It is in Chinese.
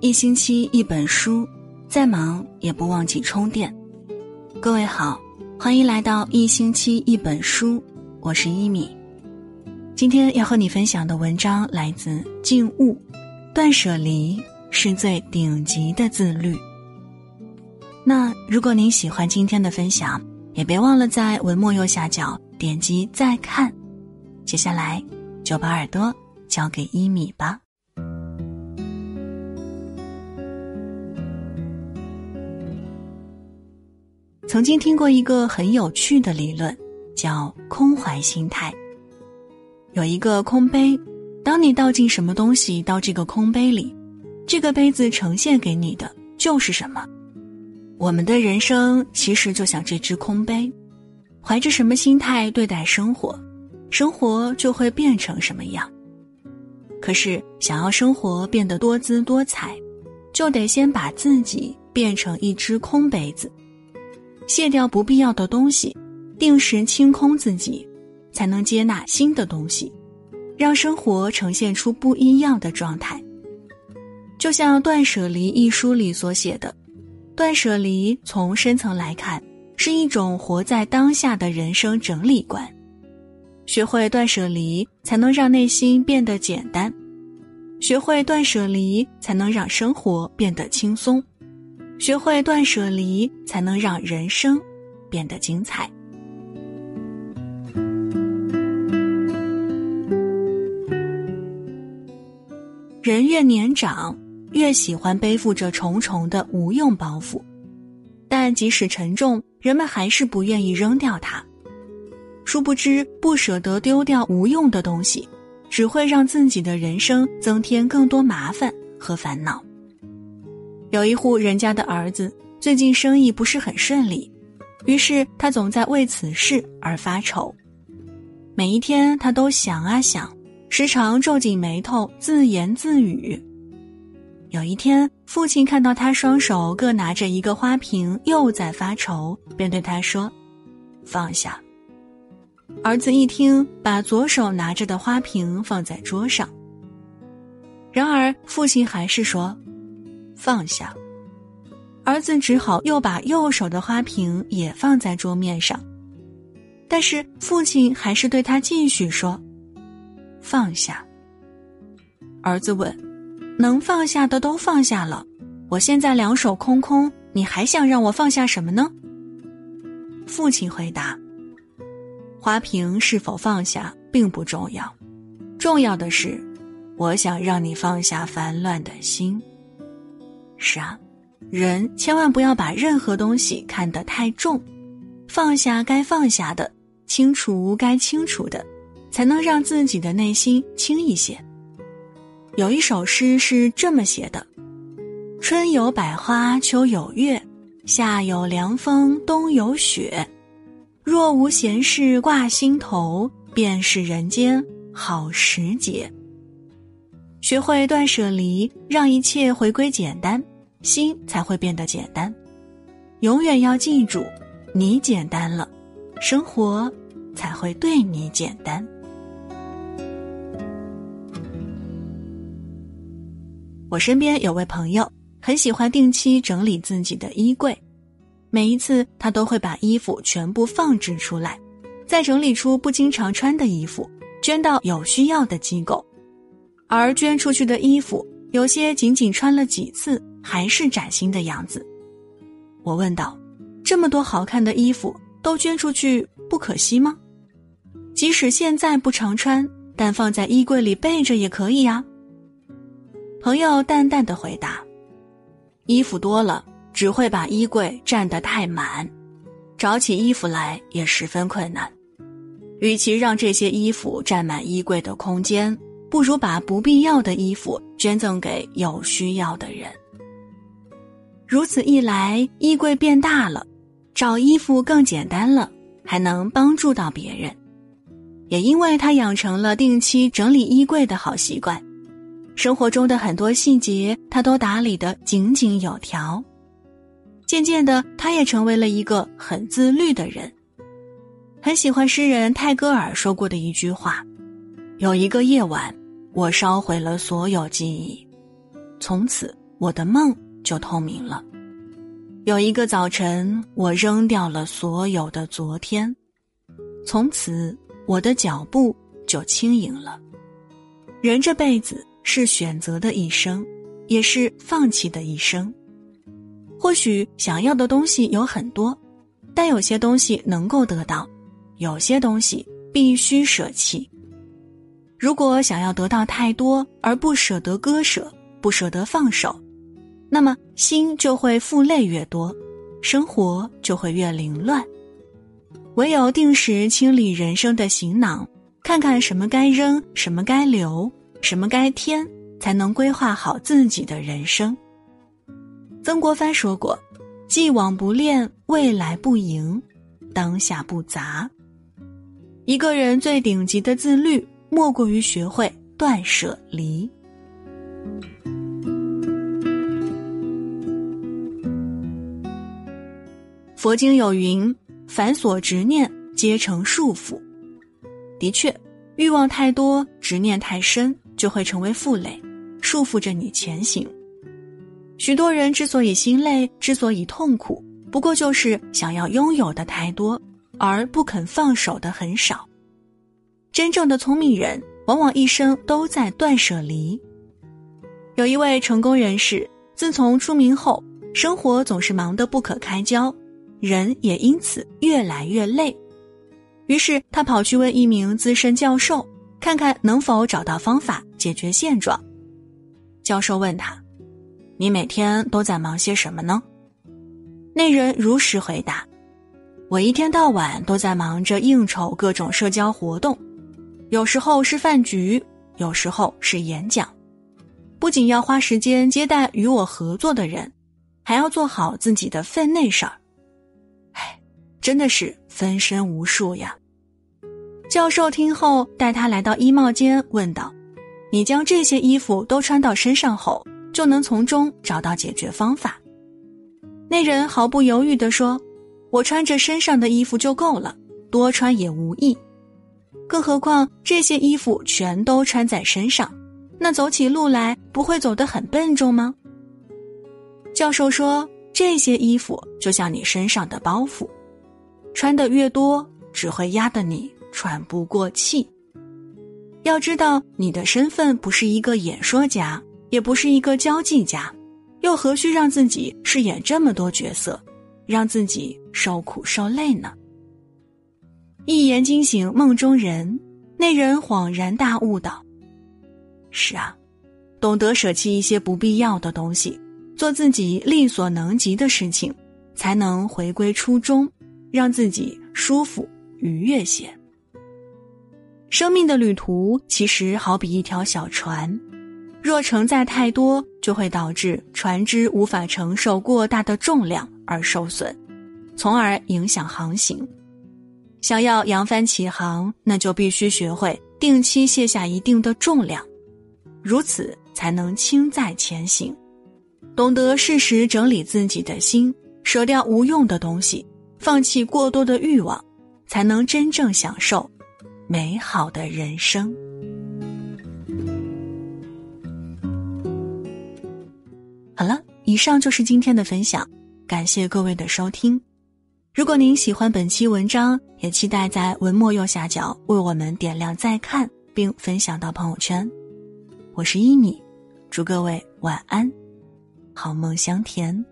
一星期一本书，再忙也不忘记充电。各位好，欢迎来到一星期一本书，我是一米。今天要和你分享的文章来自静悟，断舍离是最顶级的自律。那如果您喜欢今天的分享，也别忘了在文末右下角点击再看。接下来就把耳朵交给一米吧。曾经听过一个很有趣的理论，叫空怀心态。有一个空杯，当你倒进什么东西到这个空杯里，这个杯子呈现给你的就是什么。我们的人生其实就像这只空杯，怀着什么心态对待生活，生活就会变成什么样。可是想要生活变得多姿多彩，就得先把自己变成一只空杯子。卸掉不必要的东西，定时清空自己，才能接纳新的东西，让生活呈现出不一样的状态。就像《断舍离》一书里所写的，断舍离从深层来看，是一种活在当下的人生整理观。学会断舍离，才能让内心变得简单；学会断舍离，才能让生活变得轻松。学会断舍离，才能让人生变得精彩。人越年长，越喜欢背负着重重的无用包袱，但即使沉重，人们还是不愿意扔掉它。殊不知，不舍得丢掉无用的东西，只会让自己的人生增添更多麻烦和烦恼。有一户人家的儿子最近生意不是很顺利，于是他总在为此事而发愁。每一天他都想啊想，时常皱紧眉头，自言自语。有一天，父亲看到他双手各拿着一个花瓶，又在发愁，便对他说：“放下。”儿子一听，把左手拿着的花瓶放在桌上。然而，父亲还是说。放下，儿子只好又把右手的花瓶也放在桌面上，但是父亲还是对他继续说：“放下。”儿子问：“能放下的都放下了，我现在两手空空，你还想让我放下什么呢？”父亲回答：“花瓶是否放下并不重要，重要的是，我想让你放下烦乱的心。”是啊，人千万不要把任何东西看得太重，放下该放下的，清除该清除的，才能让自己的内心轻一些。有一首诗是这么写的：“春有百花，秋有月，夏有凉风，冬有雪。若无闲事挂心头，便是人间好时节。”学会断舍离，让一切回归简单，心才会变得简单。永远要记住，你简单了，生活才会对你简单。我身边有位朋友，很喜欢定期整理自己的衣柜，每一次他都会把衣服全部放置出来，再整理出不经常穿的衣服，捐到有需要的机构。而捐出去的衣服，有些仅仅穿了几次，还是崭新的样子。我问道：“这么多好看的衣服都捐出去，不可惜吗？即使现在不常穿，但放在衣柜里备着也可以呀。”朋友淡淡的回答：“衣服多了，只会把衣柜占得太满，找起衣服来也十分困难。与其让这些衣服占满衣柜的空间。”不如把不必要的衣服捐赠给有需要的人。如此一来，衣柜变大了，找衣服更简单了，还能帮助到别人。也因为他养成了定期整理衣柜的好习惯，生活中的很多细节他都打理得井井有条。渐渐的，他也成为了一个很自律的人。很喜欢诗人泰戈尔说过的一句话。有一个夜晚，我烧毁了所有记忆，从此我的梦就透明了。有一个早晨，我扔掉了所有的昨天，从此我的脚步就轻盈了。人这辈子是选择的一生，也是放弃的一生。或许想要的东西有很多，但有些东西能够得到，有些东西必须舍弃。如果想要得到太多而不舍得割舍，不舍得放手，那么心就会负累越多，生活就会越凌乱。唯有定时清理人生的行囊，看看什么该扔，什么该留，什么该添，才能规划好自己的人生。曾国藩说过：“既往不恋，未来不迎，当下不杂。”一个人最顶级的自律。莫过于学会断舍离。佛经有云：“凡所执念，皆成束缚。”的确，欲望太多，执念太深，就会成为负累，束缚着你前行。许多人之所以心累，之所以痛苦，不过就是想要拥有的太多，而不肯放手的很少。真正的聪明人，往往一生都在断舍离。有一位成功人士，自从出名后，生活总是忙得不可开交，人也因此越来越累。于是他跑去问一名资深教授，看看能否找到方法解决现状。教授问他：“你每天都在忙些什么呢？”那人如实回答：“我一天到晚都在忙着应酬各种社交活动。”有时候是饭局，有时候是演讲，不仅要花时间接待与我合作的人，还要做好自己的分内事儿。唉，真的是分身无术呀。教授听后，带他来到衣帽间，问道：“你将这些衣服都穿到身上后，就能从中找到解决方法？”那人毫不犹豫地说：“我穿着身上的衣服就够了，多穿也无益。”更何况这些衣服全都穿在身上，那走起路来不会走得很笨重吗？教授说：“这些衣服就像你身上的包袱，穿的越多，只会压得你喘不过气。要知道，你的身份不是一个演说家，也不是一个交际家，又何须让自己饰演这么多角色，让自己受苦受累呢？”一言惊醒梦中人，那人恍然大悟道：“是啊，懂得舍弃一些不必要的东西，做自己力所能及的事情，才能回归初衷，让自己舒服愉悦些。生命的旅途其实好比一条小船，若承载太多，就会导致船只无法承受过大的重量而受损，从而影响航行。”想要扬帆起航，那就必须学会定期卸下一定的重量，如此才能轻载前行。懂得适时整理自己的心，舍掉无用的东西，放弃过多的欲望，才能真正享受美好的人生。好了，以上就是今天的分享，感谢各位的收听。如果您喜欢本期文章，也期待在文末右下角为我们点亮再看，并分享到朋友圈。我是一米，祝各位晚安，好梦香甜。